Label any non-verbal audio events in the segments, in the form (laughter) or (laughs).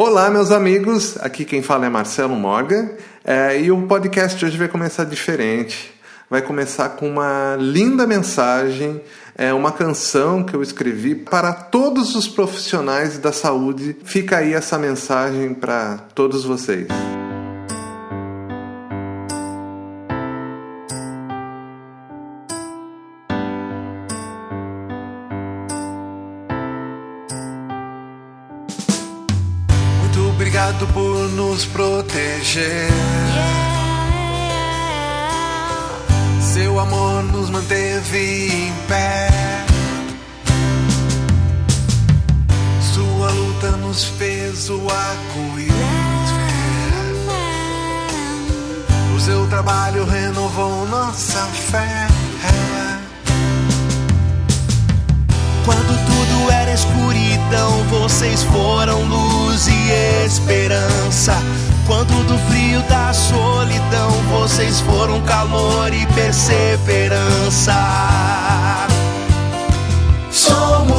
Olá, meus amigos. Aqui quem fala é Marcelo Morgan é, e o podcast hoje vai começar diferente. Vai começar com uma linda mensagem, é uma canção que eu escrevi para todos os profissionais da saúde. Fica aí essa mensagem para todos vocês. Nos proteger. Seu amor nos manteve em pé. Sua luta nos fez o arco-íris. O seu trabalho renovou nossa fé. Quando tudo era escuridão, vocês foram luz e esperança. Quando do frio da solidão, vocês foram calor e perseverança. Somos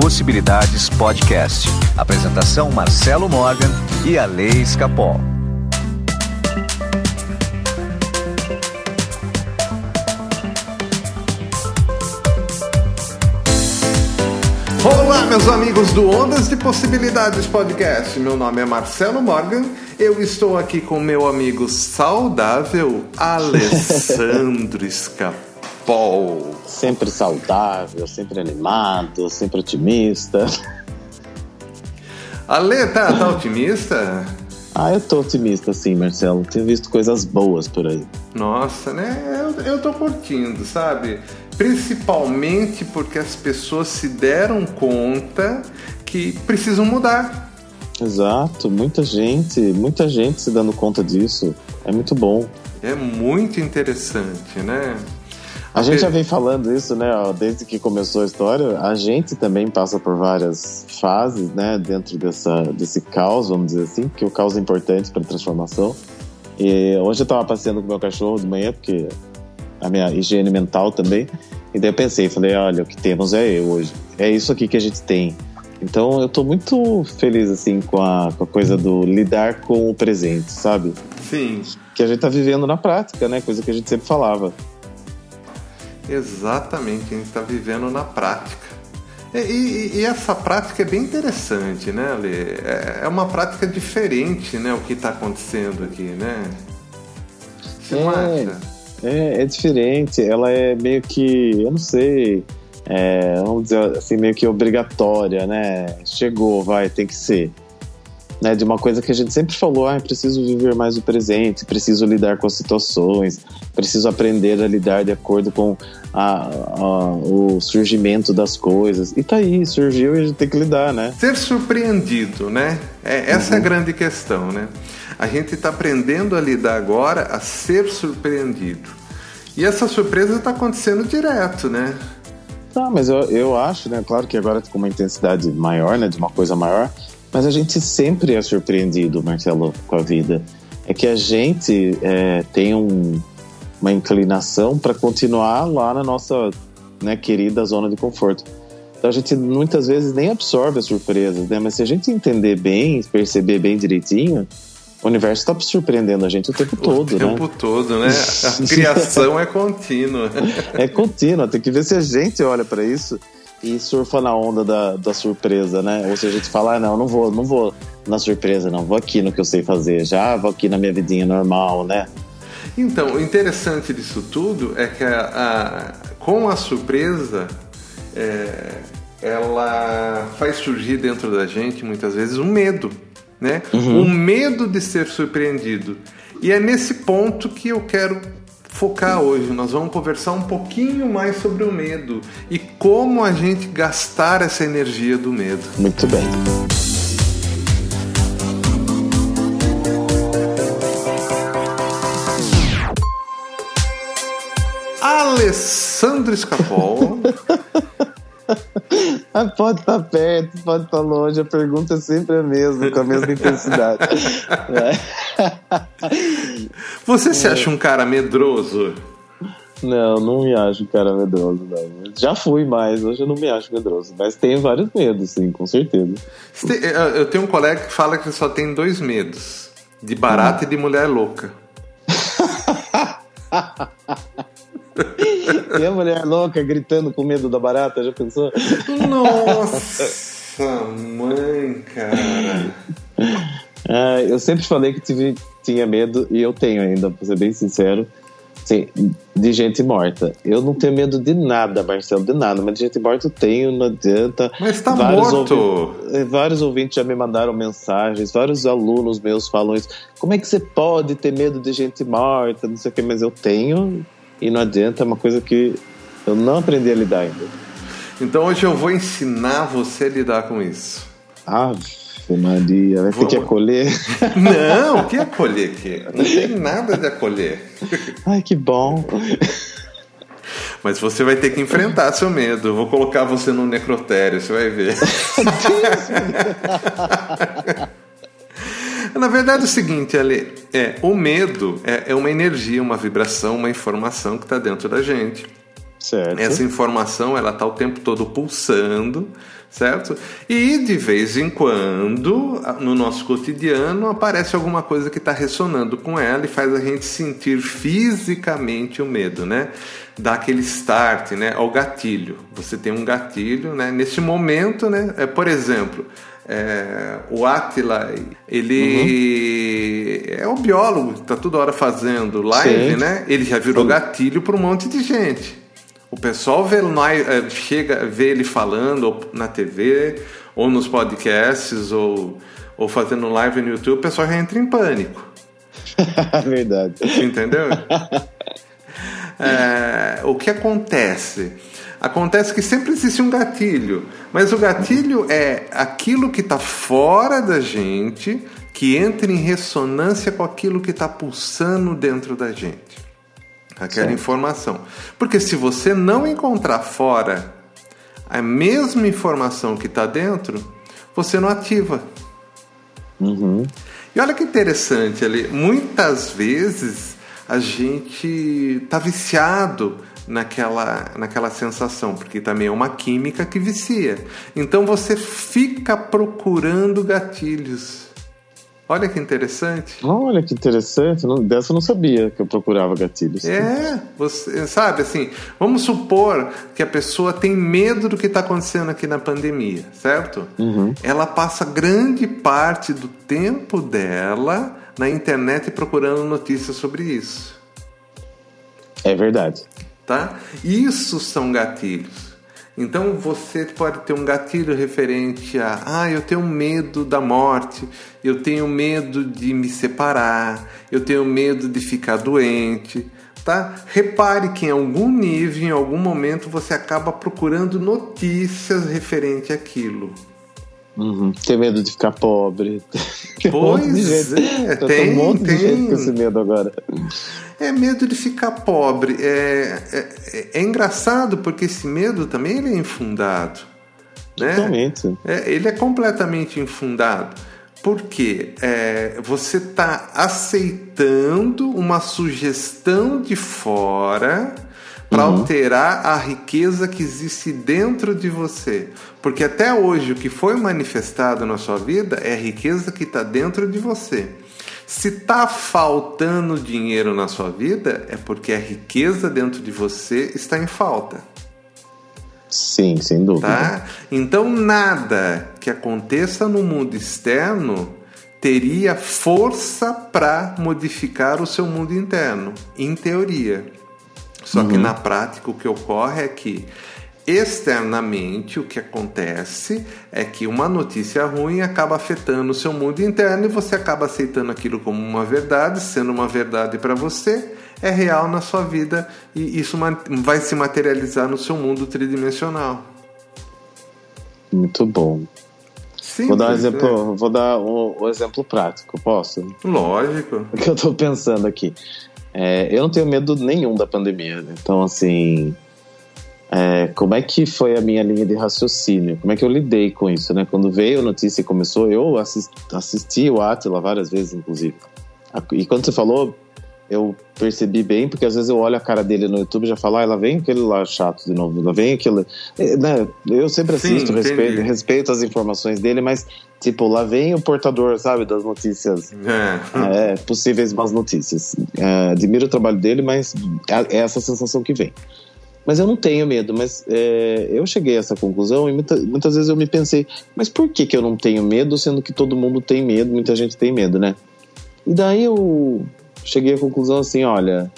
Possibilidades Podcast. Apresentação Marcelo Morgan e a Lei Escapol. Olá, meus amigos do Ondas de Possibilidades Podcast. Meu nome é Marcelo Morgan. Eu estou aqui com meu amigo saudável (laughs) Alessandro Escapol sempre saudável, sempre animado, sempre otimista. (laughs) Ale, tá, tá otimista? Ah, eu tô otimista sim, Marcelo. Tenho visto coisas boas por aí. Nossa, né? Eu, eu tô curtindo, sabe? Principalmente porque as pessoas se deram conta que precisam mudar. Exato, muita gente, muita gente se dando conta disso. É muito bom. É muito interessante, né? A gente já vem falando isso, né? Ó, desde que começou a história, a gente também passa por várias fases, né? Dentro dessa, desse caos, vamos dizer assim, que o caos é importante para a transformação. E hoje eu estava passeando com meu cachorro de manhã, porque a minha higiene mental também. E daí eu pensei, falei, olha, o que temos é eu hoje. É isso aqui que a gente tem. Então eu estou muito feliz, assim, com a, com a coisa do lidar com o presente, sabe? Sim. Que a gente está vivendo na prática, né? Coisa que a gente sempre falava. Exatamente, a gente está vivendo na prática. E, e, e, essa prática é bem interessante, né, Ale? É, é uma prática diferente, né, o que está acontecendo aqui, né? Você é? É, é diferente. Ela é meio que, eu não sei, é, vamos dizer assim, meio que obrigatória, né? Chegou, vai, tem que ser. Né, de uma coisa que a gente sempre falou, ah, preciso viver mais o presente, preciso lidar com as situações, preciso aprender a lidar de acordo com a, a, o surgimento das coisas. E tá aí, surgiu e a gente tem que lidar, né? Ser surpreendido, né? É, essa uhum. é a uhum. grande questão, né? A gente está aprendendo a lidar agora a ser surpreendido. E essa surpresa está acontecendo direto, né? Tá, mas eu, eu acho, né? Claro que agora com uma intensidade maior, né? De uma coisa maior, mas a gente sempre é surpreendido, Marcelo, com a vida. É que a gente é, tem um, uma inclinação para continuar lá na nossa né, querida zona de conforto. Então a gente muitas vezes nem absorve as surpresas, né? Mas se a gente entender bem, perceber bem direitinho, o universo está surpreendendo a gente o tempo todo, o né? O tempo todo, né? (laughs) A criação é contínua. É contínua, tem que ver se a gente olha para isso e surfa na onda da, da surpresa, né? Ou se a gente fala, ah, não, não vou, não vou na surpresa, não, vou aqui no que eu sei fazer, já vou aqui na minha vidinha normal, né? Então, o interessante disso tudo é que a, a com a surpresa, é, ela faz surgir dentro da gente muitas vezes um medo, né? Uhum. O medo de ser surpreendido. E é nesse ponto que eu quero focar hoje. Nós vamos conversar um pouquinho mais sobre o medo e como a gente gastar essa energia do medo. Muito bem. Alessandro Escapol. (laughs) (laughs) Pode estar tá perto, pode estar tá longe, a pergunta é sempre a mesma, com a mesma intensidade. (laughs) Você se acha um cara medroso? Não, não me acho um cara medroso, não. Já fui mais, hoje eu não me acho medroso. Mas tenho vários medos, sim, com certeza. Eu tenho um colega que fala que só tem dois medos: de barata hum. e de mulher louca. (laughs) e a mulher louca gritando com medo da barata, já pensou? Nossa, mãe, cara. Ah, eu sempre falei que tive, tinha medo, e eu tenho ainda, pra ser bem sincero, sim, de gente morta. Eu não tenho medo de nada, Marcelo, de nada, mas de gente morta eu tenho, não adianta. Mas tá vários morto! Ouvintes, eh, vários ouvintes já me mandaram mensagens, vários alunos meus falam isso. Como é que você pode ter medo de gente morta? Não sei o que, mas eu tenho, e não adianta, é uma coisa que eu não aprendi a lidar ainda. Então hoje eu vou ensinar você a lidar com isso. Ave Maria, vai ter que acolher? (laughs) Não, que acolher que? Não tem nada de acolher. Ai, que bom. Mas você vai ter que enfrentar seu medo. Eu vou colocar você no necrotério, você vai ver. (laughs) (laughs) Na verdade é o seguinte, Ale, é, o medo é, é uma energia, uma vibração, uma informação que está dentro da gente. Certo. Essa informação ela está o tempo todo pulsando, certo? E de vez em quando, no nosso cotidiano, aparece alguma coisa que está ressonando com ela e faz a gente sentir fisicamente o medo, né? Dá aquele start, né? Ao gatilho. Você tem um gatilho, né? Nesse momento, né? É, por exemplo, é, o Atila, ele uhum. é um biólogo, está toda hora fazendo live, Sim. né? Ele já virou gatilho para um monte de gente. O pessoal vê, é, chega, vê ele falando na TV, ou nos podcasts, ou, ou fazendo live no YouTube, o pessoal já entra em pânico. (laughs) Verdade. Entendeu? (laughs) é, o que acontece? Acontece que sempre existe um gatilho, mas o gatilho é aquilo que está fora da gente, que entra em ressonância com aquilo que está pulsando dentro da gente. Aquela Sim. informação. Porque se você não encontrar fora a mesma informação que está dentro, você não ativa. Uhum. E olha que interessante ali, muitas vezes a gente está viciado naquela, naquela sensação, porque também é uma química que vicia. Então você fica procurando gatilhos. Olha que interessante. Olha que interessante. dessa eu não sabia que eu procurava gatilhos. É, você sabe assim. Vamos supor que a pessoa tem medo do que está acontecendo aqui na pandemia, certo? Uhum. Ela passa grande parte do tempo dela na internet procurando notícias sobre isso. É verdade tá? Isso são gatilhos. Então você pode ter um gatilho referente a, ah, eu tenho medo da morte, eu tenho medo de me separar, eu tenho medo de ficar doente, tá? Repare que em algum nível, em algum momento você acaba procurando notícias referente àquilo. Uhum. Tem medo de ficar pobre. (laughs) Tem um monte de Pois é, tem, um monte tem. de gente com esse medo agora. É medo de ficar pobre. É, é, é engraçado porque esse medo também ele é infundado. Né? Totalmente. É, ele é completamente infundado. Porque é, você está aceitando uma sugestão de fora para alterar a riqueza que existe dentro de você. Porque até hoje o que foi manifestado na sua vida é a riqueza que está dentro de você. Se está faltando dinheiro na sua vida, é porque a riqueza dentro de você está em falta. Sim, sem dúvida. Tá? Então nada que aconteça no mundo externo teria força para modificar o seu mundo interno, em teoria. Só que na prática o que ocorre é que externamente o que acontece é que uma notícia ruim acaba afetando o seu mundo interno e você acaba aceitando aquilo como uma verdade, sendo uma verdade para você, é real na sua vida e isso vai se materializar no seu mundo tridimensional. Muito bom. Sim, Vou dar um exemplo, vou dar o, o exemplo prático, posso? Lógico. (laughs) O que eu tô pensando aqui. É, eu não tenho medo nenhum da pandemia. né? Então, assim, é, como é que foi a minha linha de raciocínio? Como é que eu lidei com isso, né? Quando veio a notícia e começou, eu assisti, assisti o Atila várias vezes, inclusive. E quando você falou, eu percebi bem, porque às vezes eu olho a cara dele no YouTube e já falo, ah, lá vem aquele lá chato de novo, lá vem aquele. É, né? Eu sempre Sim, assisto, entendi. respeito, respeito as informações dele, mas, tipo, lá vem o portador, sabe, das notícias É. é, possíveis más notícias. É, admiro o trabalho dele, mas é essa sensação que vem. Mas eu não tenho medo, mas é, eu cheguei a essa conclusão e muita- muitas vezes eu me pensei, mas por que, que eu não tenho medo, sendo que todo mundo tem medo, muita gente tem medo, né? E daí eu cheguei à conclusão assim, olha,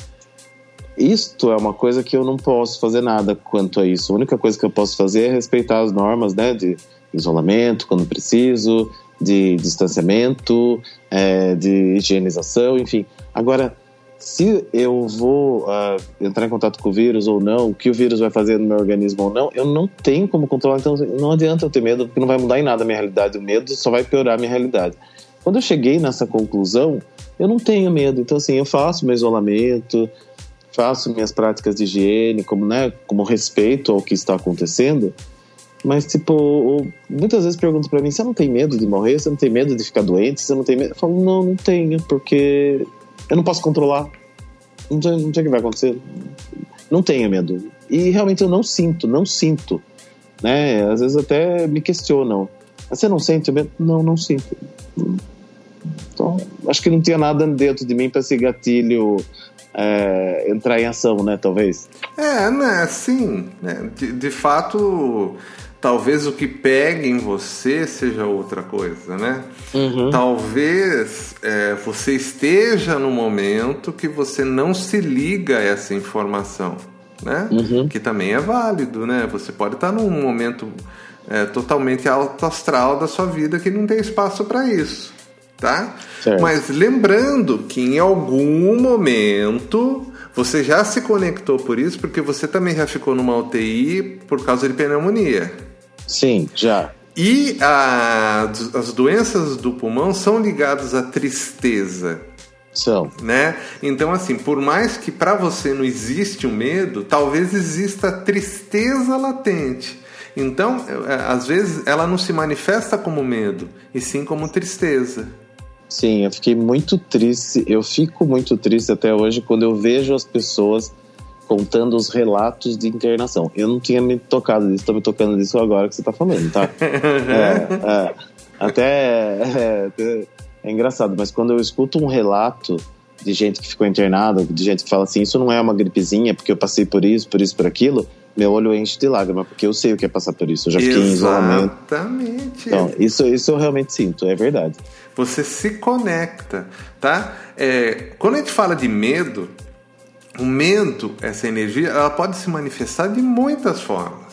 isto é uma coisa que eu não posso fazer nada quanto a isso. A única coisa que eu posso fazer é respeitar as normas, né, de isolamento quando preciso, de distanciamento, é, de higienização, enfim. Agora, se eu vou ah, entrar em contato com o vírus ou não, o que o vírus vai fazer no meu organismo ou não, eu não tenho como controlar. Então, não adianta eu ter medo, porque não vai mudar em nada a minha realidade. O medo só vai piorar a minha realidade. Quando eu cheguei nessa conclusão, eu não tenho medo. Então, assim, eu faço meu isolamento, faço minhas práticas de higiene, como, né, como respeito ao que está acontecendo. Mas, tipo, muitas vezes perguntam pra mim: você não tem medo de morrer? Você não tem medo de ficar doente? Você não tem medo? Eu falo: não, não tenho, porque eu não posso controlar. Não sei, não sei o que vai acontecer. Não tenho medo. E realmente eu não sinto, não sinto. Né? Às vezes até me questionam: você não sente medo? Não, não sinto. Então, acho que não tinha nada dentro de mim para esse gatilho é, entrar em ação, né? Talvez. É, né? Sim. Né? De, de fato, talvez o que pegue em você seja outra coisa, né? Talvez é, você esteja no momento que você não se liga a essa informação, né? Que também é válido, né? Você pode estar num momento é, totalmente alto astral da sua vida que não tem espaço para isso, tá? Certo. Mas lembrando que em algum momento você já se conectou por isso, porque você também já ficou numa UTI por causa de pneumonia. Sim, já. E a- as doenças do pulmão são ligadas à tristeza, São. né? Então, assim, por mais que para você não existe o medo, talvez exista a tristeza latente. Então, é, às vezes, ela não se manifesta como medo, e sim como tristeza. Sim, eu fiquei muito triste. Eu fico muito triste até hoje quando eu vejo as pessoas contando os relatos de internação. Eu não tinha me tocado disso, tô me tocando disso agora que você tá falando, tá? (laughs) É, é, até é, é, engraçado, mas quando eu escuto um relato de gente que ficou internada, de gente que fala assim, isso não é uma gripezinha, porque eu passei por isso, por isso, por aquilo, meu olho enche de lágrima, porque eu sei o que é passar por isso. Eu já fiquei em isolamento. Exatamente. Então, isso, isso eu realmente sinto, é verdade. Você se conecta, tá? É, quando a gente fala de medo, o medo, essa energia, ela pode se manifestar de muitas formas,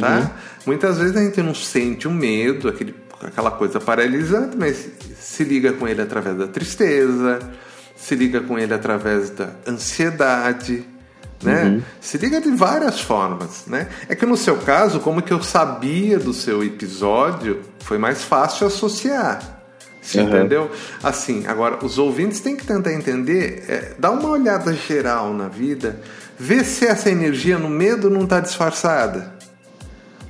tá? Muitas vezes a gente não sente o medo, aquele, aquela coisa paralisante, mas se liga com ele através da tristeza, se liga com ele através da ansiedade, né? Se liga de várias formas, né? É que no seu caso, como que eu sabia do seu episódio, foi mais fácil associar. Você Uhum. entendeu? Assim, agora, os ouvintes têm que tentar entender, é, dar uma olhada geral na vida, ver se essa energia no medo não está disfarçada.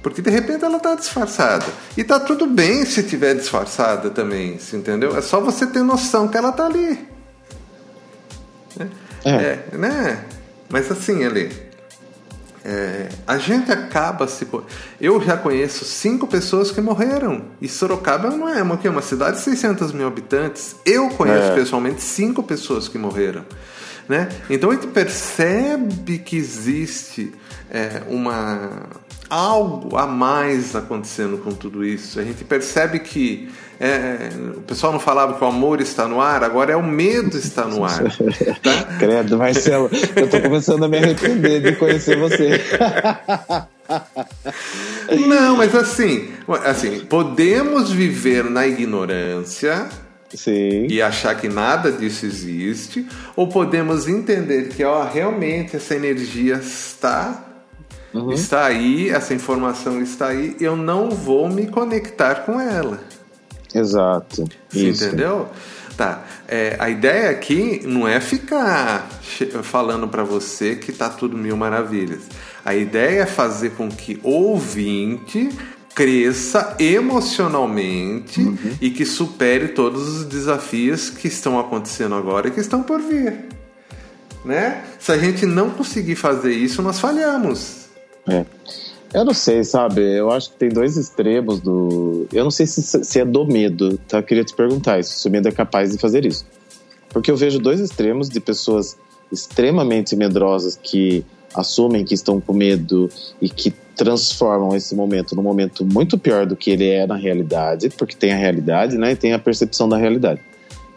Porque de repente ela está disfarçada. E tá tudo bem se tiver disfarçada também, você entendeu? É só você ter noção que ela tá ali. É. É, né? Mas assim, Ale, é, a gente acaba se. Eu já conheço cinco pessoas que morreram. E Sorocaba não é uma, uma cidade de 600 mil habitantes. Eu conheço É. pessoalmente cinco pessoas que morreram. Né? Então a gente percebe que existe é, uma algo a mais acontecendo com tudo isso. A gente percebe que é, o pessoal não falava que o amor está no ar, agora é o medo está no ar. Tá? (laughs) Credo, Marcelo, eu tô começando a me arrepender de conhecer você. (laughs) Não, mas assim, assim, podemos viver na ignorância Sim. e achar que nada disso existe, ou podemos entender que ó, realmente essa energia está está aí, essa informação está aí, eu não vou me conectar com ela. Exato. Isso. entendeu? Tá. É, a ideia aqui não é ficar falando para você que tá tudo mil maravilhas. A ideia é fazer com que o ouvinte cresça emocionalmente Uhum. e que supere todos os desafios que estão acontecendo agora e que estão por vir. Né? Se a gente não conseguir fazer isso, nós falhamos. É. Eu não sei, sabe? Eu acho que tem dois extremos do. Eu não sei se, se é do medo, tá? Eu queria te perguntar isso, se o medo é capaz de fazer isso. Porque eu vejo dois extremos de pessoas extremamente medrosas que assumem que estão com medo e que transformam esse momento num momento muito pior do que ele é na realidade, porque tem a realidade, né? E tem a percepção da realidade.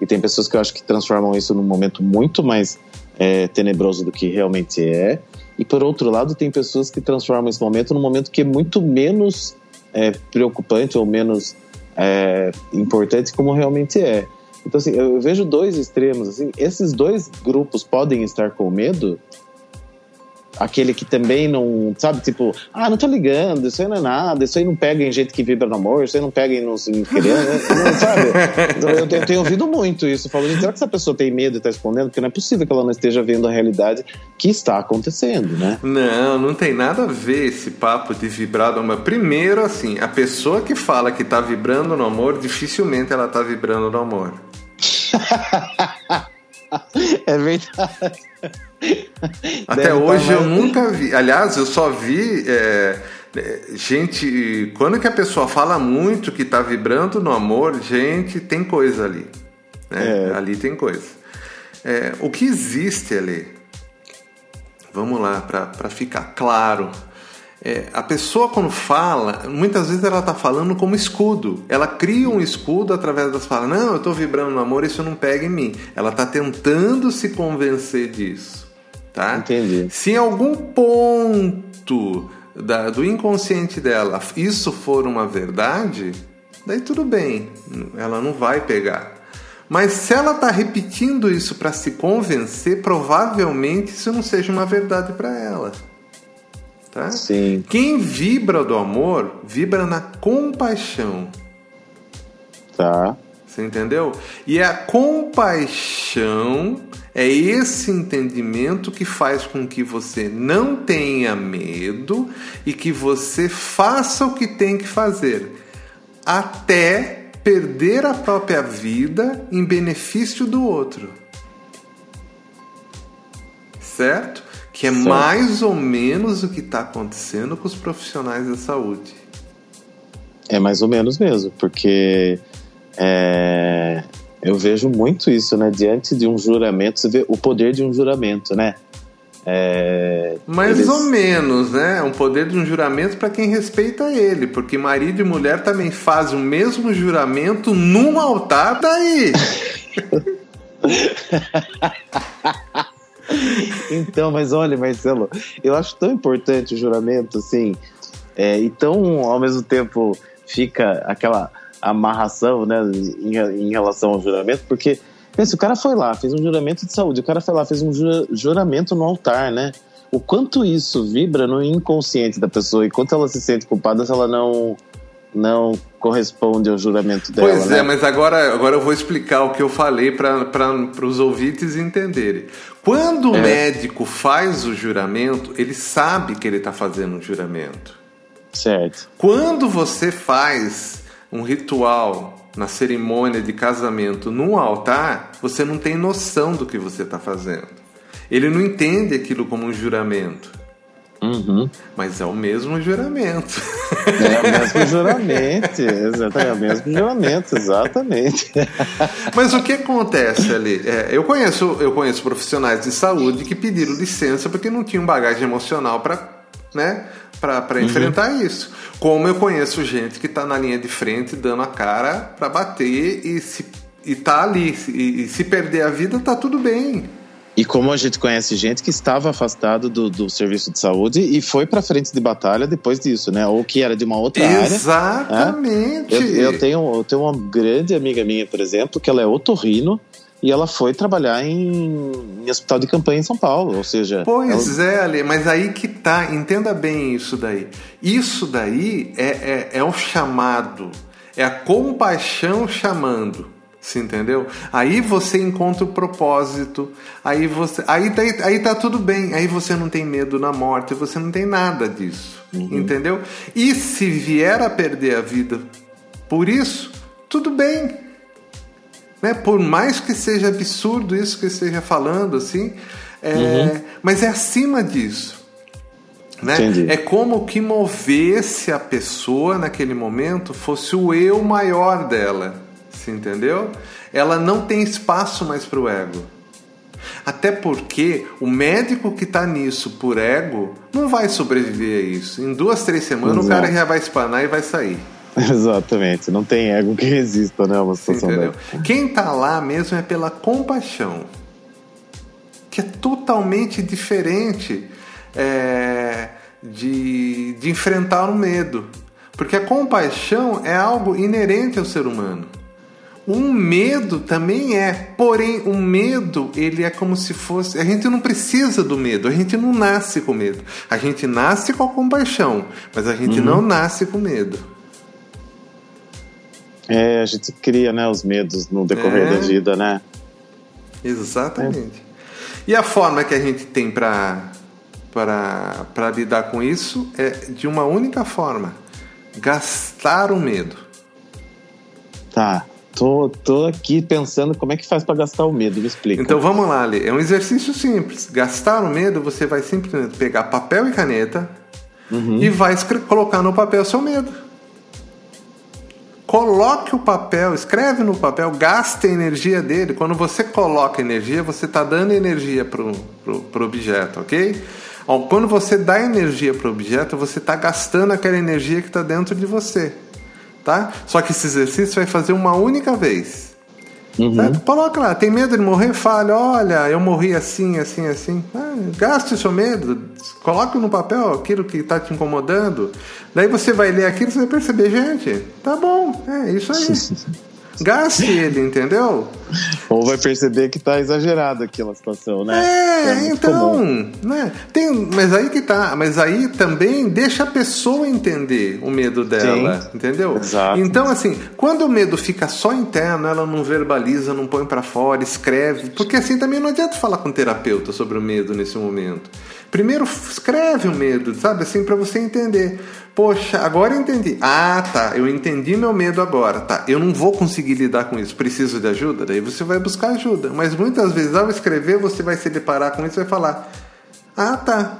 E tem pessoas que eu acho que transformam isso num momento muito mais é, tenebroso do que realmente é. E por outro lado, tem pessoas que transformam esse momento num momento que é muito menos é, preocupante ou menos é, importante como realmente é. Então, assim, eu vejo dois extremos. Assim, esses dois grupos podem estar com medo. Aquele que também não, sabe, tipo, ah, não tô ligando, isso aí não é nada, isso aí não pega em gente que vibra no amor, isso aí não pega em não, em criança, (laughs) não, sabe? Então, eu, tenho- eu tenho ouvido muito isso, falando, será que essa pessoa tem medo e tá escondendo? Porque não é possível que ela não esteja vendo a realidade que está acontecendo, né? Não, não tem nada a ver esse papo de vibrar no amor. Primeiro, assim, a pessoa que fala que tá vibrando no amor, dificilmente ela tá vibrando no amor. (laughs) É verdade. Até Deve hoje tá eu mais- nunca vi. Aliás, eu só vi é, é, gente. Quando que a pessoa fala muito que tá vibrando no amor, gente, tem coisa ali. né? É. Ali tem coisa. É, o que existe ali? Vamos lá, para ficar claro. É, a pessoa quando fala, muitas vezes ela está falando como escudo. Ela cria um escudo através das falas. Não, eu estou vibrando no amor, isso não pega em mim. Ela está tentando se convencer disso. Tá? Entendi. Se em algum ponto da- do inconsciente dela isso for uma verdade, daí tudo bem, ela não vai pegar. Mas se ela está repetindo isso para se convencer, provavelmente isso não seja uma verdade para ela. Tá? Sim. Quem vibra do amor, vibra na compaixão. Tá. Você entendeu? E a compaixão é esse entendimento que faz com que você não tenha medo e que você faça o que tem que fazer, até perder a própria vida em benefício do outro. Certo? Que é Certo. mais ou menos o que está acontecendo com os profissionais da saúde. É mais ou menos mesmo, porque é, eu vejo muito isso, né? Diante de um juramento, você vê o poder de um juramento, né? É, Mais eles- ou menos, né? Um poder de um juramento para quem respeita ele, porque marido e mulher também fazem o mesmo juramento num altar daí. (laughs) Então, mas olha, Marcelo, eu acho tão importante o juramento, assim. É, então, ao mesmo tempo, fica aquela amarração né, em, em relação ao juramento, porque pensa, o cara foi lá, fez um juramento de saúde, o cara foi lá, fez um juramento no altar, né? O quanto isso vibra no inconsciente da pessoa e quanto ela se sente culpada se ela não não corresponde ao juramento dela. Pois né? é, mas agora, agora eu vou explicar o que eu falei para os ouvintes entenderem. Quando é. o médico faz o juramento, ele sabe que ele está fazendo um juramento. Certo. Quando você faz um ritual na cerimônia de casamento num altar, você não tem noção do que você está fazendo. Ele não entende aquilo como um juramento. Uhum. Mas é o mesmo juramento. É o mesmo juramento, exatamente, é o mesmo juramento, exatamente. Mas o que acontece ali? É, eu, conheço, eu conheço profissionais de saúde que pediram licença porque não tinham bagagem emocional para né, para enfrentar uhum. isso. Como eu conheço gente que está na linha de frente dando a cara para bater e se e tá ali e, e se perder a vida tá tudo bem. E como a gente conhece gente que estava afastado do, do serviço de saúde e foi para frente de batalha depois disso, né? Ou que era de uma outra Exatamente. área. Exatamente. Eu, eu, tenho, eu tenho uma grande amiga minha, por exemplo, que ela é otorrino e ela foi trabalhar em, em, hospital de campanha em São Paulo, ou seja... Pois ela... é, Ale, mas aí que tá, entenda bem isso daí. Isso daí é, é, é o chamado, é a compaixão chamando. Você entendeu? Aí você encontra o propósito, aí você. Aí tá, aí tá tudo bem, aí você não tem medo na morte, você não tem nada disso. Uhum. Entendeu? E se vier a perder a vida por isso, tudo bem. Né? Por mais que seja absurdo isso que eu esteja falando, assim, é, uhum. mas é acima disso. Né? É como que movesse a pessoa naquele momento fosse o eu maior dela. Você entendeu? Ela não tem espaço mais para o ego. Até porque o médico que está nisso por ego não vai sobreviver a isso. Em duas, três semanas Exato. o cara já vai espanar e vai sair. (laughs) Exatamente, não tem ego que resista, né? Uma situação Entendeu? Quem está lá mesmo é pela compaixão, que é totalmente diferente é, de, de enfrentar o medo. Porque a compaixão é algo inerente ao ser humano. Um medo também é, porém o medo ele é como se fosse. A gente não precisa do medo, a gente não nasce com medo. A gente nasce com a compaixão, mas a gente uhum. não nasce com medo. É, a gente cria, né, os medos no decorrer é. da vida, né? Exatamente. É. E a forma que a gente tem para para lidar com isso é de uma única forma: gastar o medo. Tá. Tô, tô aqui pensando como é que faz para gastar o medo, me explica. Então vamos lá, Ali. É um exercício simples. Gastar o medo, você vai simplesmente pegar papel e caneta uhum. e vai colocar no papel seu medo. Coloque o papel, escreve no papel, gaste a energia dele. Quando você coloca energia, você está dando energia para o objeto, ok? Quando você dá energia para o objeto, você está gastando aquela energia que está dentro de você tá? Só que esse exercício vai fazer uma única vez. Uhum. Certo? Coloca lá, tem medo de morrer? Fale, olha, eu morri assim, assim, assim. Ah, gaste o seu medo, coloque no papel aquilo que está te incomodando. Daí você vai ler aquilo e você vai perceber, gente, tá bom, é isso aí. Gaste ele, entendeu? Ou vai perceber que tá exagerado aquela situação, né? É, é então, comum. né? Tem, mas aí que tá, mas aí também deixa a pessoa entender o medo dela, Sim, entendeu? Exato. Então assim, quando o medo fica só interno, ela não verbaliza, não põe para fora, escreve, porque assim também não adianta falar com o terapeuta sobre o medo nesse momento. Primeiro escreve o medo, sabe? Assim, para você entender. Poxa, agora eu entendi. Ah, tá. Eu entendi meu medo agora. Tá. Eu não vou conseguir lidar com isso. Preciso de ajuda? Daí você vai buscar ajuda. Mas muitas vezes, ao escrever, você vai se deparar com isso e vai falar: Ah, tá.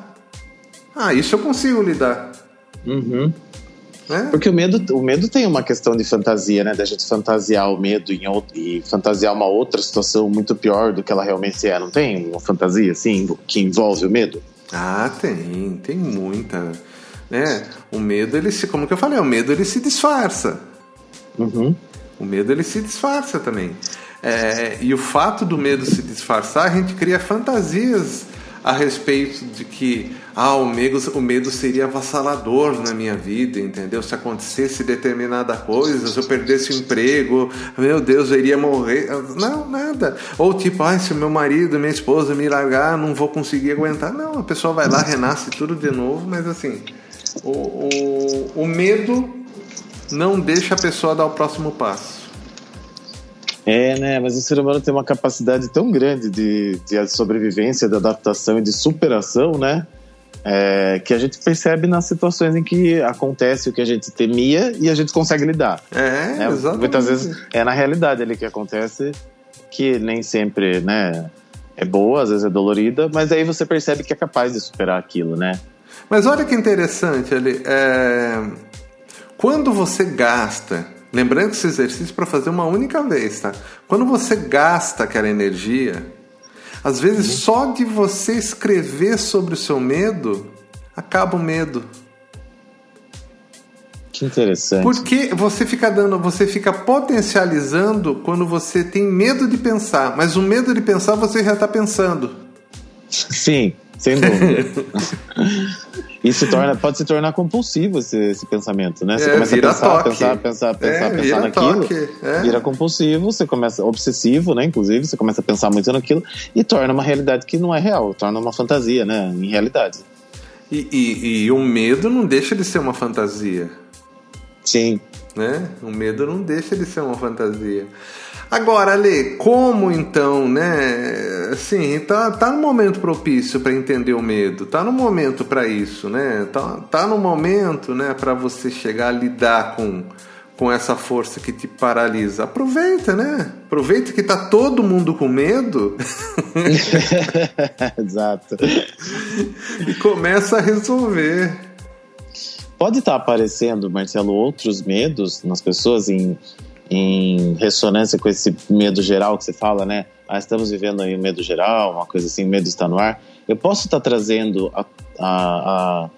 Ah, isso eu consigo lidar. Uhum. É? Porque o medo, o medo tem uma questão de fantasia, né? Da gente fantasiar o medo em, e fantasiar uma outra situação muito pior do que ela realmente é. Não tem uma fantasia, assim, que envolve o medo? Ah, tem, tem muita. Né? O medo, ele se. Como que eu falei, o medo ele se disfarça. Uhum. O medo ele se disfarça também. É, e o fato do medo se disfarçar, a gente cria fantasias a respeito de que ah, o medo, o medo seria avassalador na minha vida, entendeu? Se acontecesse determinada coisa, se eu perdesse o emprego, meu Deus, eu iria morrer. Não, nada. Ou tipo, ah, se meu marido, minha esposa me largar, não vou conseguir aguentar. Não, a pessoa vai lá, renasce tudo de novo, mas assim, o, o, o medo não deixa a pessoa dar o próximo passo. É, né? Mas o ser humano tem uma capacidade tão grande de, de sobrevivência, de adaptação e de superação, né? É, que a gente percebe nas situações em que acontece o que a gente temia e a gente consegue lidar. É, é exatamente. Muitas vezes é na realidade ali que acontece que nem sempre, né? É boa, às vezes é dolorida, mas aí você percebe que é capaz de superar aquilo, né? Mas olha que interessante ali. É... Quando você gasta Lembrando que esse exercício é para fazer uma única vez, tá? Quando você gasta aquela energia, às vezes uhum. só de você escrever sobre o seu medo, acaba o medo. Que interessante. Porque você fica dando, você fica potencializando quando você tem medo de pensar, mas o medo de pensar você já está pensando. Sim, sem dúvida. (laughs) E se torna, pode se tornar compulsivo esse, esse pensamento, né? Você é, começa a pensar, toque. pensar, pensar, pensar, é, pensar naquilo. Toque. É. Vira compulsivo, você começa obsessivo, né? Inclusive, você começa a pensar muito naquilo e torna uma realidade que não é real, torna uma fantasia, né? Em realidade. E, e, e o medo não deixa de ser uma fantasia. Sim. Né? O medo não deixa de ser uma fantasia. Agora, Ale, como então, né? Assim, tá, tá no momento propício para entender o medo, tá no momento para isso, né? Tá, tá no momento, né, para você chegar a lidar com, com essa força que te paralisa. Aproveita, né? Aproveita que tá todo mundo com medo. (laughs) Exato. e começa a resolver. Pode estar tá aparecendo, Marcelo, outros medos nas pessoas em em ressonância com esse medo geral que você fala, né? Ah, estamos vivendo aí um medo geral, uma coisa assim, o medo está no ar. Eu posso estar trazendo a, a, a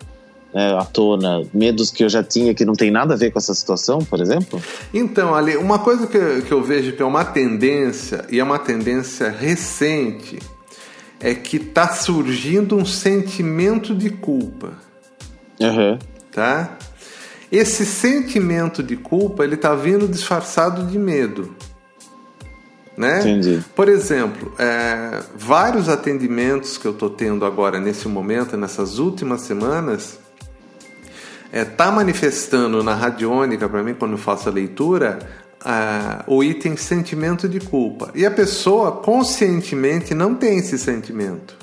né, à tona medos que eu já tinha que não tem nada a ver com essa situação, por exemplo? Então, Ali, uma coisa que, que eu vejo que é uma tendência, e é uma tendência recente, é que está surgindo um sentimento de culpa. Uhum. Tá? Esse sentimento de culpa ele está vindo disfarçado de medo. Né? Entendi. Por exemplo, é, vários atendimentos que eu estou tendo agora nesse momento, nessas últimas semanas, está é, tá manifestando na radiônica para mim quando eu faço a leitura o item sentimento de culpa e a pessoa conscientemente não tem esse sentimento.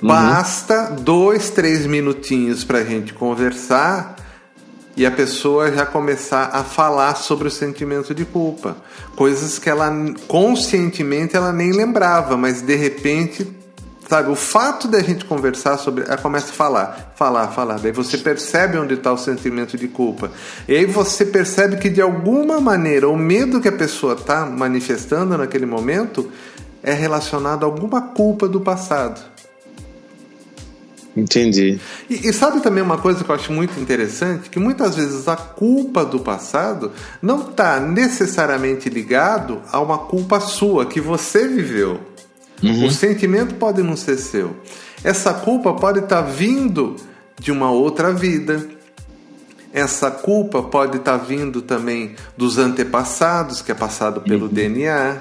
Uhum. Basta dois, três minutinhos para a gente conversar e a pessoa já começar a falar sobre o sentimento de culpa, coisas que ela conscientemente ela nem lembrava, mas de repente, sabe, o fato da gente conversar sobre, ela começa a falar, falar, falar, daí você percebe onde está o sentimento de culpa, e aí você percebe que de alguma maneira o medo que a pessoa está manifestando naquele momento é relacionado a alguma culpa do passado. Entendi. E, e, sabe também uma coisa que eu acho muito interessante? Que muitas vezes a culpa do passado não está necessariamente ligado a uma culpa sua que você viveu. Uhum. O sentimento pode não ser seu. Essa culpa pode estar tá vindo de uma outra vida. Essa culpa pode estar tá vindo também dos antepassados, que é passado pelo uhum. DNA,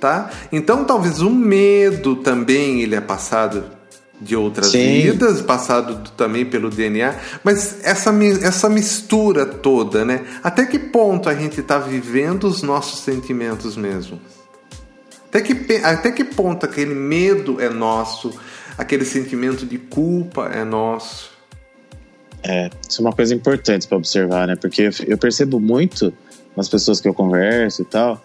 tá? Então talvez o medo também ele é passado de outras Sim. vidas, passado também pelo DNA, mas essa, essa mistura toda, né? Até que ponto a gente está vivendo os nossos sentimentos mesmo? Até que, até que ponto aquele medo é nosso, aquele sentimento de culpa é nosso? É, isso é uma coisa importante para observar, né? Porque eu percebo muito nas pessoas que eu converso e tal,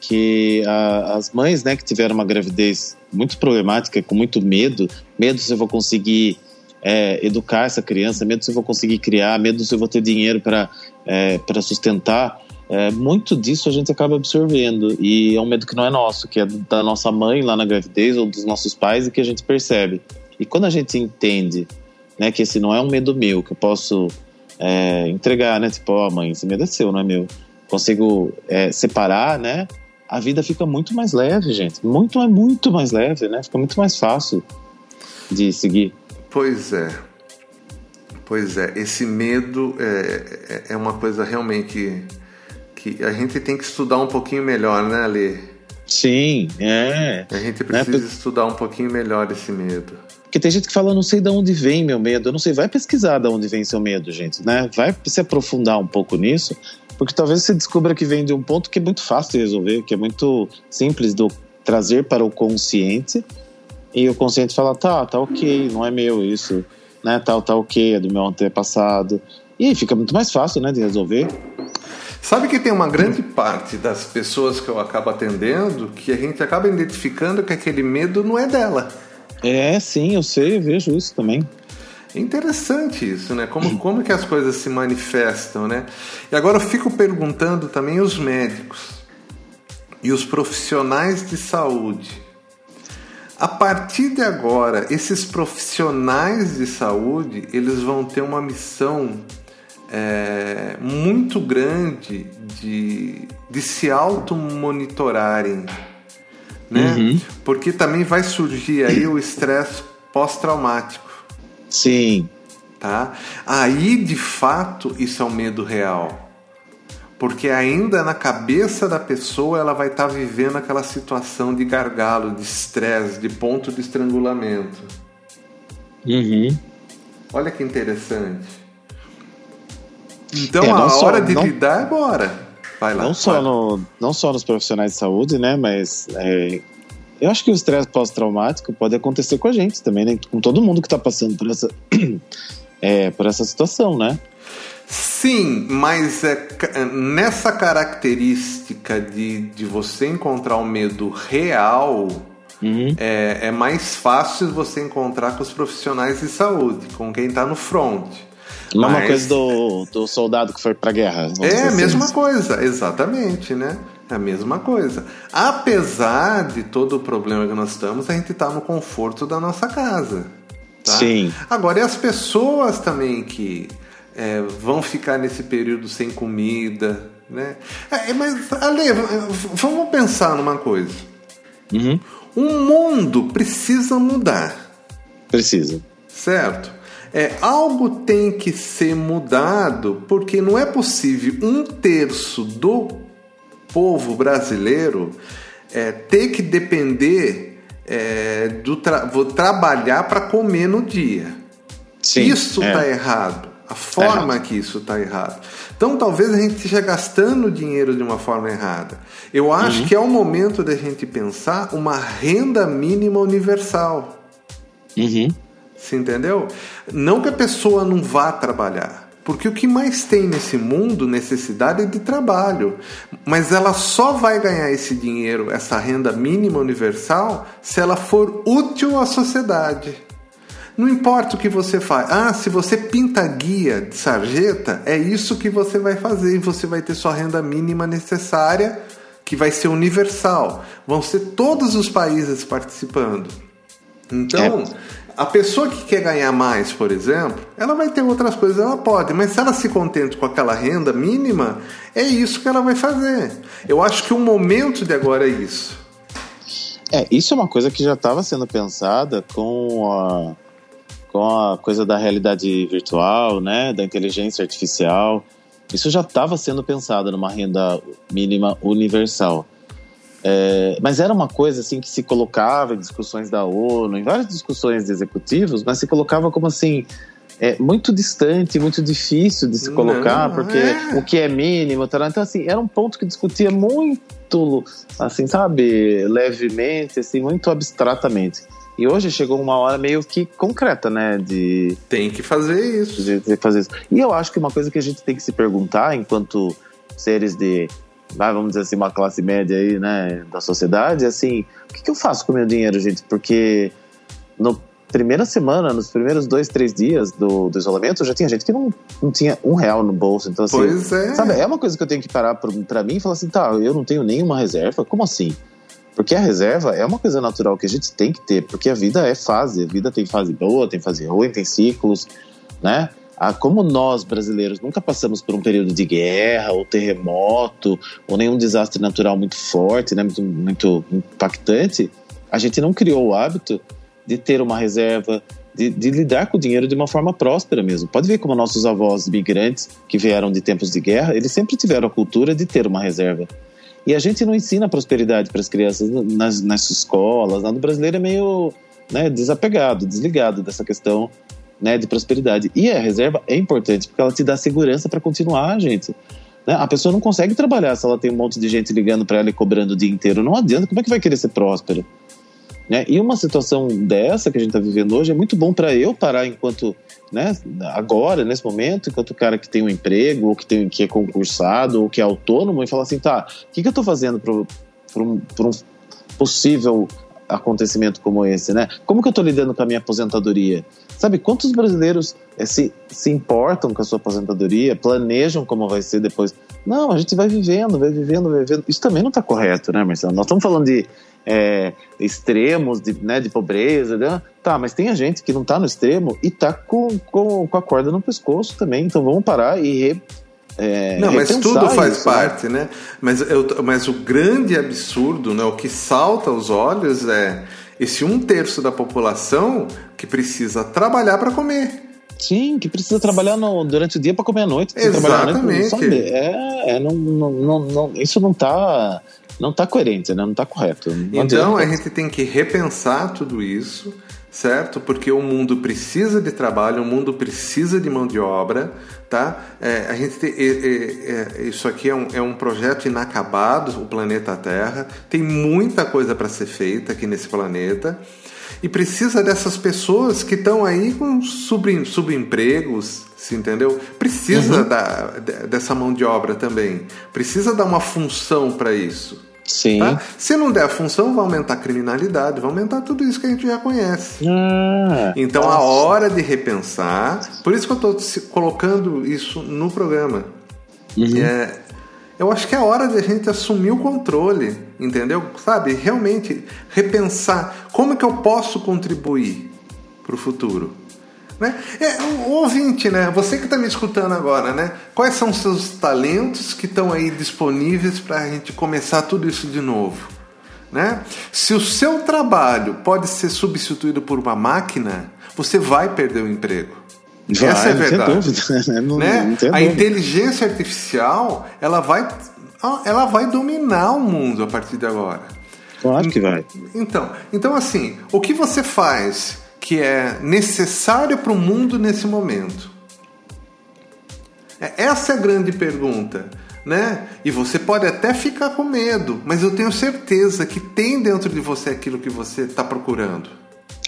que a, as mães, né, que tiveram uma gravidez muito problemática, com muito medo, medo se eu vou conseguir é, educar essa criança, medo se eu vou conseguir criar, medo se eu vou ter dinheiro para é, para sustentar. É, muito disso a gente acaba absorvendo e é um medo que não é nosso, que é da nossa mãe lá na gravidez ou dos nossos pais e que a gente percebe. E quando a gente entende, né, que esse não é um medo meu, que eu posso é, entregar, né, tipo, ó, oh, mãe, esse medo é seu, não é meu. Consigo é, separar, né, a vida fica muito mais leve, gente. Muito, é muito mais leve, né? Fica muito mais fácil. de seguir. Pois é. Pois é, esse medo é, é, é uma coisa realmente que a gente tem que estudar um pouquinho melhor, né, Ale? Sim, é. A gente precisa Né, estudar um pouquinho melhor esse medo. Porque tem gente que fala, eu não sei de onde vem meu medo. Eu não sei, vai pesquisar de onde vem seu medo, gente, né? Vai se aprofundar um pouco nisso, porque talvez você descubra que vem de um ponto que é muito fácil de resolver, que é muito simples do trazer para o consciente e o consciente fala, tá, tá ok, não é meu isso, né? Tá, tá ok, é do meu antepassado. E aí fica muito mais fácil, né, de resolver. Sabe que tem uma grande parte das pessoas que eu acabo atendendo que a gente acaba identificando que aquele medo não é dela. É, sim, eu sei, eu vejo isso também. É interessante isso, né? Como, como que as coisas se manifestam, né? E agora eu fico perguntando também os médicos e os profissionais de saúde. A partir de agora, esses profissionais de saúde, eles vão ter uma missão é, muito grande de, de se auto-monitorarem, né? Uhum. Porque também vai surgir aí o estresse pós-traumático Sim, tá? Aí, de fato, isso é um medo real. Porque ainda na cabeça da pessoa ela vai estar vivendo aquela situação de gargalo, de estresse, de ponto de estrangulamento. uhum. Olha que interessante. Então É, a só- hora de não- lidar é agora. Vai lá. Não só, vai. no, não só nos profissionais de saúde, né? Mas é, eu acho que o estresse pós-traumático pode acontecer com a gente também, né? Com todo mundo que está passando por essa, (clears throat) é, por essa situação, né? Sim, mas é, ca- nessa característica de, de você encontrar o medo real, Uhum. é, é mais fácil você encontrar com os profissionais de saúde, com quem está no front. Mesma Mas- coisa do, do soldado que foi pra guerra. É a assim. mesma coisa, exatamente, né? É a mesma coisa. Apesar de todo o problema que nós estamos, a gente está no conforto da nossa casa. tá? Sim. Agora, e as pessoas também que é, vão ficar nesse período sem comida, né? É, mas, Ale, vamos pensar numa coisa. Uhum. O mundo precisa mudar. Precisa. Certo? É, algo tem que ser mudado porque não é possível um terço do povo brasileiro é, ter que depender é, do tra vou trabalhar para comer no dia. Sim. Isso é. está errado. A forma que isso está errado. Então talvez a gente esteja gastando dinheiro de uma forma errada. Eu acho que é o momento da gente pensar uma renda mínima universal. Uhum. Você entendeu? Não que a pessoa não vá trabalhar. Porque o que mais tem nesse mundo, necessidade é de trabalho. Mas ela só vai ganhar esse dinheiro, essa renda mínima universal, se ela for útil à sociedade. Não importa o que você faz. Ah, se você pinta guia de sarjeta, é isso que você vai fazer e você vai ter sua renda mínima necessária, que vai ser universal. Vão ser todos os países participando. Então, a pessoa que quer ganhar mais, por exemplo, ela vai ter outras coisas, ela pode, mas se ela se contenta com aquela renda mínima, é isso que ela vai fazer. Eu acho que o momento de agora é isso. É, isso é uma coisa que já estava sendo pensada com a, com a coisa da realidade virtual, né, da inteligência artificial. Isso já estava sendo pensado numa renda mínima universal. É, mas era uma coisa assim que se colocava em discussões da ONU, em várias discussões de executivos, mas se colocava como assim é muito distante, muito difícil de se colocar, Não, porque é. o que é mínimo, tal. então assim era um ponto que discutia muito, assim sabe, levemente, assim muito abstratamente. E hoje chegou uma hora meio que concreta, né, de Tem que fazer isso. de, de fazer isso. E eu acho que uma coisa que a gente tem que se perguntar enquanto seres de, vai, vamos dizer assim, uma classe média aí, né, da sociedade, assim, o que, que eu faço com o meu dinheiro, gente? Porque no primeira semana, nos primeiros dois, três dias do, do isolamento, já tinha gente que não, não tinha um real no bolso. Então, assim, Pois é. sabe, é uma coisa que eu tenho que parar pra, pra mim e falar assim, tá, eu não tenho nenhuma reserva, como assim? Porque a reserva é uma coisa natural que a gente tem que ter, porque a vida é fase, a vida tem fase boa, tem fase ruim, tem ciclos, né? Ah, como nós brasileiros nunca passamos por um período de guerra ou terremoto ou nenhum desastre natural muito forte, né, muito, muito impactante, a gente não criou o hábito de ter uma reserva, de, de, lidar com o dinheiro de uma forma próspera mesmo. Pode ver como nossos avós migrantes que vieram de tempos de guerra, eles sempre tiveram a cultura de ter uma reserva. E a gente não ensina prosperidade para as crianças nas, nas escolas. O brasileiro é meio né, desapegado, desligado dessa questão né, de prosperidade. E a reserva é importante porque ela te dá segurança para continuar, gente. Né? A pessoa não consegue trabalhar se ela tem um monte de gente ligando para ela e cobrando o dia inteiro. Não adianta. Como é que vai querer ser próspera? Né? E uma situação dessa que a gente está vivendo hoje é muito bom para eu parar enquanto, né, agora, nesse momento, enquanto o cara que tem um emprego, ou que, tem, que é concursado, ou que é autônomo, e falar assim: tá, o que, que eu estou fazendo para um, um possível acontecimento como esse, né? Como que eu estou lidando com a minha aposentadoria? Sabe, quantos brasileiros é, se, se importam com a sua aposentadoria, planejam como vai ser depois? Não, a gente vai vivendo, vai vivendo, vai vivendo. Isso também não está correto, né, Marcelo? Nós estamos falando de é, extremos de, né, de pobreza. Né? Tá, mas tem a gente que não está no extremo e está com, com, com a corda no pescoço também. Então vamos parar e re, é, não, mas tudo faz isso, né? parte, né? né? Mas, eu, mas o grande absurdo, né, o que salta aos olhos é esse um terço da população que precisa trabalhar para comer. Sim, que precisa trabalhar no, durante o dia para comer à noite. Exatamente. Noite, é, é não, não, não, isso não está não está coerente, né? não está correto. Não então a gente tem que repensar tudo isso, certo? Porque o mundo precisa de trabalho, o mundo precisa de mão de obra, tá? É, a gente tem, é, é, isso aqui é um, é um projeto inacabado, o planeta Terra. Tem muita coisa para ser feita aqui nesse planeta e precisa dessas pessoas que estão aí com sub, subempregos, se entendeu? Precisa uhum. da, dessa mão de obra também. Precisa dar uma função para isso. Sim. Tá? Se não der a função, vai aumentar a criminalidade, vai aumentar tudo isso que a gente já conhece. Ah, então, nossa. a hora de repensar. Por isso que eu estou colocando isso no programa. Uhum. É, eu acho que é hora de a gente assumir o controle, entendeu? Sabe? Realmente repensar como é que eu posso contribuir para o futuro. Né? É, o ouvinte, né? Você que está me escutando agora, né? Quais são os seus talentos que estão aí disponíveis para a gente começar tudo isso de novo? Né? Se o seu trabalho pode ser substituído por uma máquina, você vai perder o emprego. Vai, Essa é a verdade. (laughs) Não, né? não a inteligência artificial ela vai, ela vai dominar o mundo a partir de agora. Claro que vai. Então, então assim, o que você faz que é necessário para o mundo nesse momento? É, essa é a grande pergunta. Né? E você pode até ficar com medo, mas eu tenho certeza que tem dentro de você aquilo que você está procurando.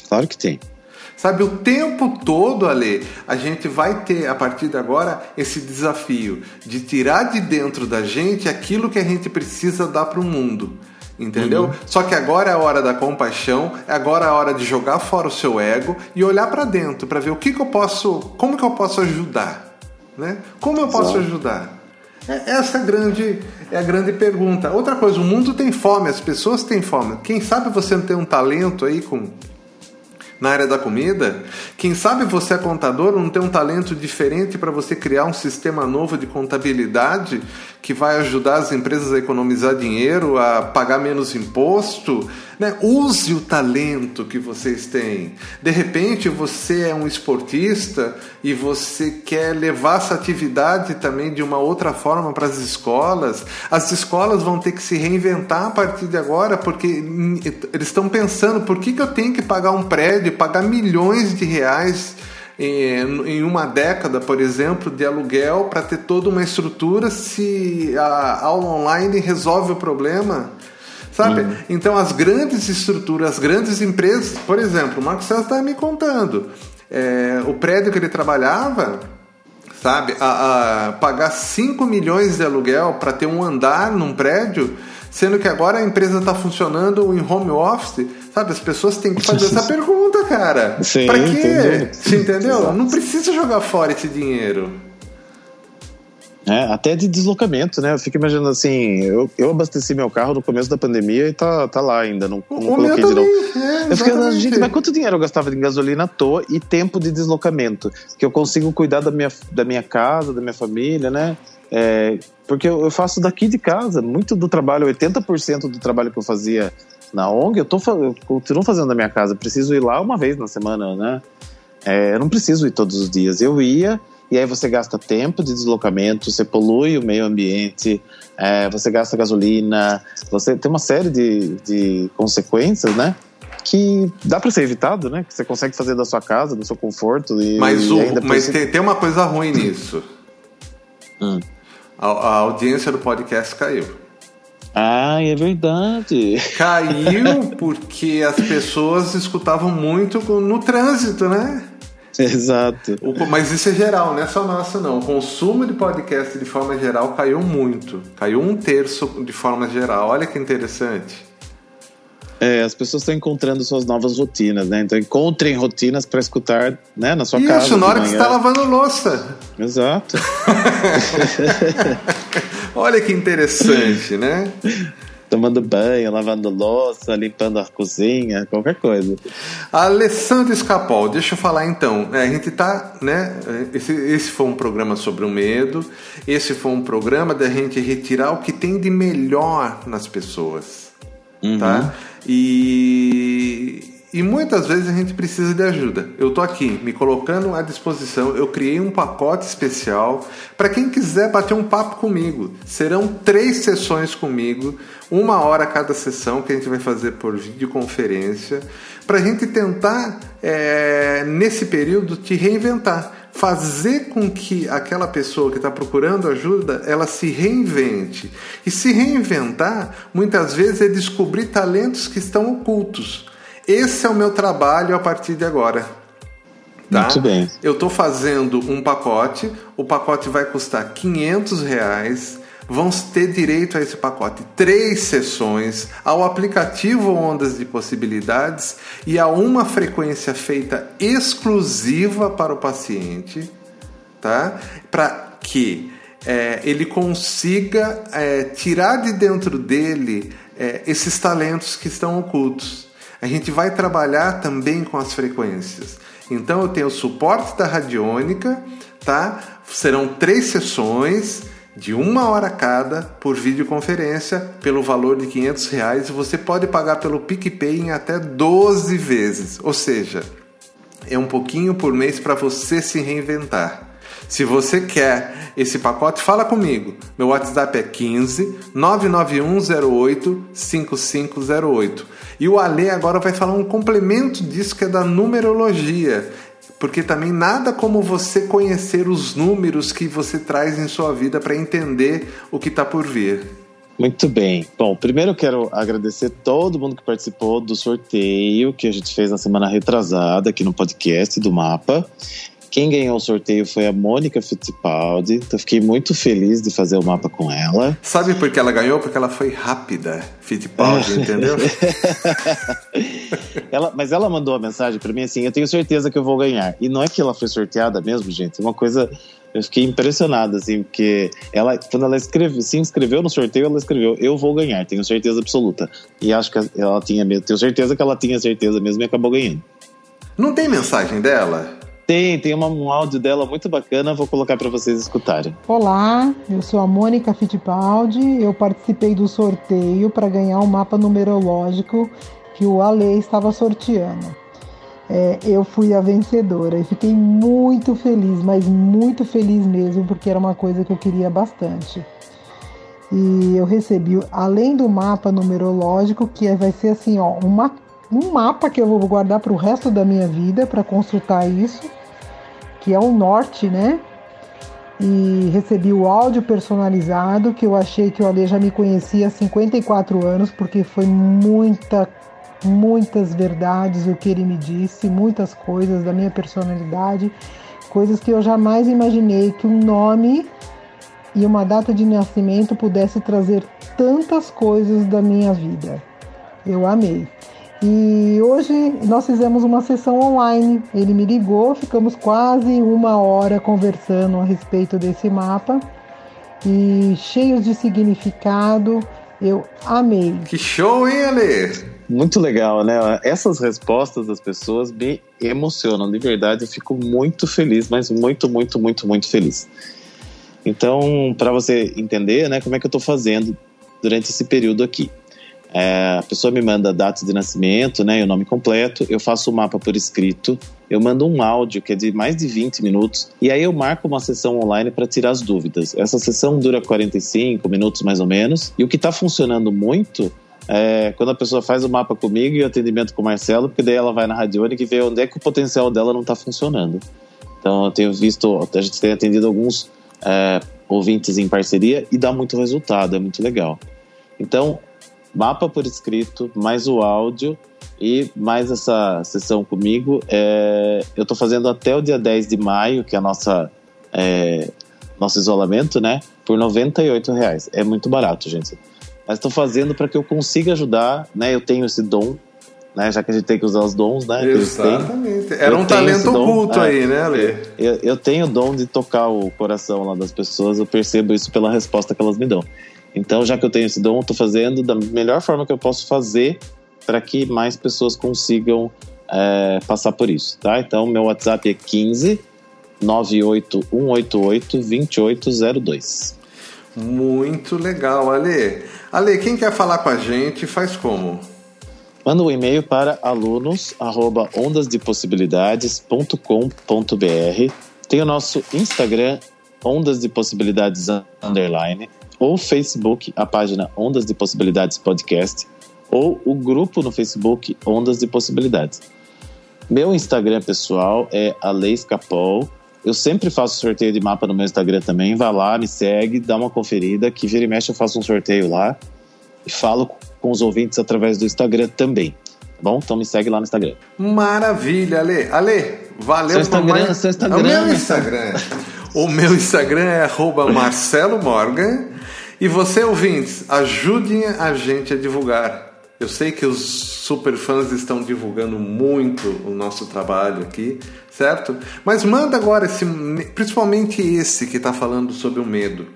Claro que tem. Sabe, o tempo todo, Ale, a gente vai ter, a partir de agora, esse desafio de tirar de dentro da gente aquilo que a gente precisa dar para o mundo. Entendeu? Uhum. Só que agora é a hora da compaixão, agora é a hora de jogar fora o seu ego e olhar para dentro para ver o que, que eu posso, como que eu posso ajudar, né? Como eu posso Exato. ajudar? É, essa é a grande é a grande pergunta. Outra coisa, o mundo tem fome, as pessoas têm fome. Quem sabe você não tem um talento aí com na área da comida? Quem sabe você é contador, não tem um talento diferente para você criar um sistema novo de contabilidade que vai ajudar as empresas a economizar dinheiro, a pagar menos imposto? Né? Use o talento que vocês têm. De repente você é um esportista e você quer levar essa atividade também de uma outra forma para as escolas. As escolas vão ter que se reinventar a partir de agora porque eles estão pensando por que, que eu tenho que pagar um prédio, pagar milhões de reais em uma década, por exemplo, de aluguel para ter toda uma estrutura se a aula online resolve o problema sabe? Uhum. Então as grandes estruturas, as grandes empresas, por exemplo, o Marcos César está me contando, é, o prédio que ele trabalhava, sabe, a, a pagar 5 milhões de aluguel para ter um andar num prédio, sendo que agora a empresa está funcionando em home office, sabe? As pessoas têm que fazer (laughs) essa pergunta, cara. Para quê? Você entendeu? Não precisa jogar fora esse dinheiro. É, até de deslocamento, né? Eu fico imaginando assim, eu, eu abasteci meu carro no começo da pandemia e tá, tá lá ainda, não, não coloquei de novo. É, eu fiquei, gente, mas quanto dinheiro eu gastava de gasolina à toa e tempo de deslocamento? Que eu consigo cuidar da minha, da minha casa, da minha família, né? É, porque eu, eu faço daqui de casa, muito do trabalho, 80% do trabalho que eu fazia Na ONG, eu, tô, eu continuo fazendo na minha casa. Preciso ir lá uma vez na semana, né? É, eu não preciso ir todos os dias. Eu ia, e aí você gasta tempo de deslocamento, você polui o meio ambiente, é, você gasta gasolina, você tem uma série de, de consequências, né? Que dá para ser evitado, né? Que você consegue fazer da sua casa, do seu conforto. E, Mas, o, e mas tem, tem uma coisa ruim nisso. Hum. A, a audiência do podcast caiu. Ah, é verdade. Caiu (laughs) porque as pessoas escutavam muito no trânsito, né? Exato. Mas isso é geral, não é só nossa, não. O consumo de podcast de forma geral caiu muito. Caiu um terço de forma geral. Olha que interessante. É, as pessoas estão encontrando suas novas rotinas, né? Então encontrem rotinas para escutar, né, na sua casa. Isso, na hora que você está lavando louça. Exato. (laughs) Olha que interessante, né? Tomando banho, lavando louça, limpando a cozinha, qualquer coisa. Alessandro Escapol, deixa eu falar então. É, a gente tá, né? Esse, esse foi um programa sobre o medo. Esse foi um programa da gente retirar o que tem de melhor nas pessoas, tá? E e muitas vezes a gente precisa de ajuda. Eu tô aqui me colocando à disposição. Eu criei um pacote especial para quem quiser bater um papo comigo. Serão três sessões comigo, uma hora cada sessão que a gente vai fazer por videoconferência, para a gente tentar é, nesse período te reinventar, fazer com que aquela pessoa que está procurando ajuda ela se reinvente. E se reinventar muitas vezes é descobrir talentos que estão ocultos. Esse é o meu trabalho a partir de agora. Tá? Muito bem. Eu estou fazendo um pacote, o pacote vai custar 500 reais. Vão ter direito a esse pacote três sessões, ao aplicativo Ondas de Possibilidades e a uma frequência feita exclusiva para o paciente, tá? Para que é, ele consiga é, tirar de dentro dele é, esses talentos que estão ocultos. A gente vai trabalhar também com as frequências. Então eu tenho o suporte da radiônica, tá? Serão três sessões de uma hora cada por videoconferência pelo valor de 500 reais e você pode pagar pelo PicPay em até 12 vezes. Ou seja, é um pouquinho por mês para você se reinventar. Se você quer esse pacote, fala comigo. Meu WhatsApp é 15 99108 5508. E o Ale agora vai falar um complemento disso que é da numerologia. Porque também nada como você conhecer os números que você traz em sua vida para entender o que está por vir. Muito bem. Bom, primeiro eu quero agradecer todo mundo que participou do sorteio que a gente fez na semana retrasada aqui no podcast do Mapa. Quem ganhou o sorteio foi a Mônica Fittipaldi. Então fiquei muito feliz de fazer o mapa com ela. Sabe por que ela ganhou? Porque ela foi rápida, Fittipaldi, (laughs) entendeu? (laughs) Ela, mas ela mandou uma mensagem para mim assim: eu tenho certeza que eu vou ganhar. E não é que ela foi sorteada mesmo, gente. É uma coisa. Eu fiquei impressionado, assim, porque ela, quando ela escreve, se inscreveu no sorteio, ela escreveu: Eu vou ganhar, tenho certeza absoluta. E acho que ela tinha mesmo, tenho certeza que ela tinha certeza mesmo e acabou ganhando. Não tem mensagem dela? Tem, tem uma, um áudio dela muito bacana, vou colocar para vocês escutarem. Olá, eu sou a Mônica Fittipaldi. Eu participei do sorteio para ganhar um mapa numerológico que o Ale estava sorteando. É, eu fui a vencedora e fiquei muito feliz, mas muito feliz mesmo, porque era uma coisa que eu queria bastante. E eu recebi, além do mapa numerológico, que vai ser assim, ó, uma, um mapa que eu vou guardar para o resto da minha vida para consultar isso que é o norte, né? E recebi o áudio personalizado, que eu achei que o Ale já me conhecia há 54 anos, porque foi muita, muitas verdades o que ele me disse, muitas coisas da minha personalidade, coisas que eu jamais imaginei que um nome e uma data de nascimento pudesse trazer tantas coisas da minha vida. Eu amei. E hoje nós fizemos uma sessão online. Ele me ligou, ficamos quase uma hora conversando a respeito desse mapa e cheios de significado. Eu amei. Que show, hein, Ale? Muito legal, né? Essas respostas das pessoas me emocionam. De verdade, eu fico muito feliz, mas muito, muito, muito, muito feliz. Então, para você entender, né, como é que eu estou fazendo durante esse período aqui. É, a pessoa me manda a data de nascimento, né, e o nome completo, eu faço o mapa por escrito, eu mando um áudio que é de mais de 20 minutos, e aí eu marco uma sessão online para tirar as dúvidas. Essa sessão dura 45 minutos mais ou menos, e o que está funcionando muito é quando a pessoa faz o mapa comigo e o atendimento com o Marcelo, porque daí ela vai na Radiônica e vê onde é que o potencial dela não está funcionando. Então eu tenho visto, a gente tem atendido alguns é, ouvintes em parceria e dá muito resultado, é muito legal. Então, mapa por escrito, mais o áudio e mais essa sessão comigo. É, eu estou fazendo até o dia 10 de maio, que é a nossa é, nosso isolamento, né? Por 98 reais. É muito barato, gente. Mas estou fazendo para que eu consiga ajudar, né? Eu tenho esse dom, né? Já que a gente tem que usar os dons, né? Exatamente. Era um talento oculto é, aí, né, Ale? Eu, eu tenho o dom de tocar o coração lá das pessoas, eu percebo isso pela resposta que elas me dão. Então, já que eu tenho esse dom, estou fazendo da melhor forma que eu posso fazer para que mais pessoas consigam é, passar por isso, tá? Então, meu WhatsApp é 15 98188 2802. Muito legal, Ale. Ale, quem quer falar com a gente, faz como? Manda um e-mail para alunos@ondasdepossibilidades.com.br. Tem o nosso Instagram Ondas de Possibilidades underline ou Facebook, a página Ondas de Possibilidades Podcast, ou o grupo no Facebook Ondas de Possibilidades. Meu Instagram pessoal é Aleis Capol. Eu sempre faço sorteio de mapa no meu Instagram também. Vá lá, me segue, dá uma conferida, que vira e mexe eu faço um sorteio lá. E falo com os ouvintes através do Instagram também. Tá bom? Então me segue lá no Instagram. Maravilha, Ale. Ale, valeu seu Instagram, mais... seu Instagram. O meu Instagram. o meu Instagram é arroba Marcelo Morgan. E você, ouvintes, ajudem a gente a divulgar. Eu sei que os super fãs estão divulgando muito o nosso trabalho aqui, certo? Mas manda agora esse, principalmente esse que está falando sobre o medo.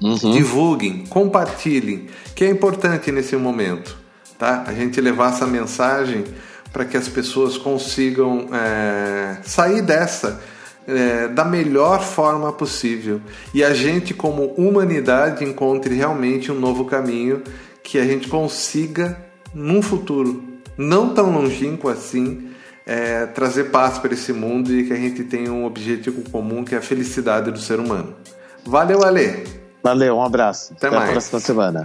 Uhum. Divulguem, compartilhem, que é importante nesse momento, tá? A gente levar essa mensagem para que as pessoas consigam é, sair dessa é, da melhor forma possível e a gente, como humanidade, encontre realmente um novo caminho que a gente consiga, num futuro não tão longínquo assim, é, trazer paz para esse mundo e que a gente tenha um objetivo comum que é a felicidade do ser humano. Valeu, Ale! Valeu, um abraço. Até, Até mais. a próxima semana.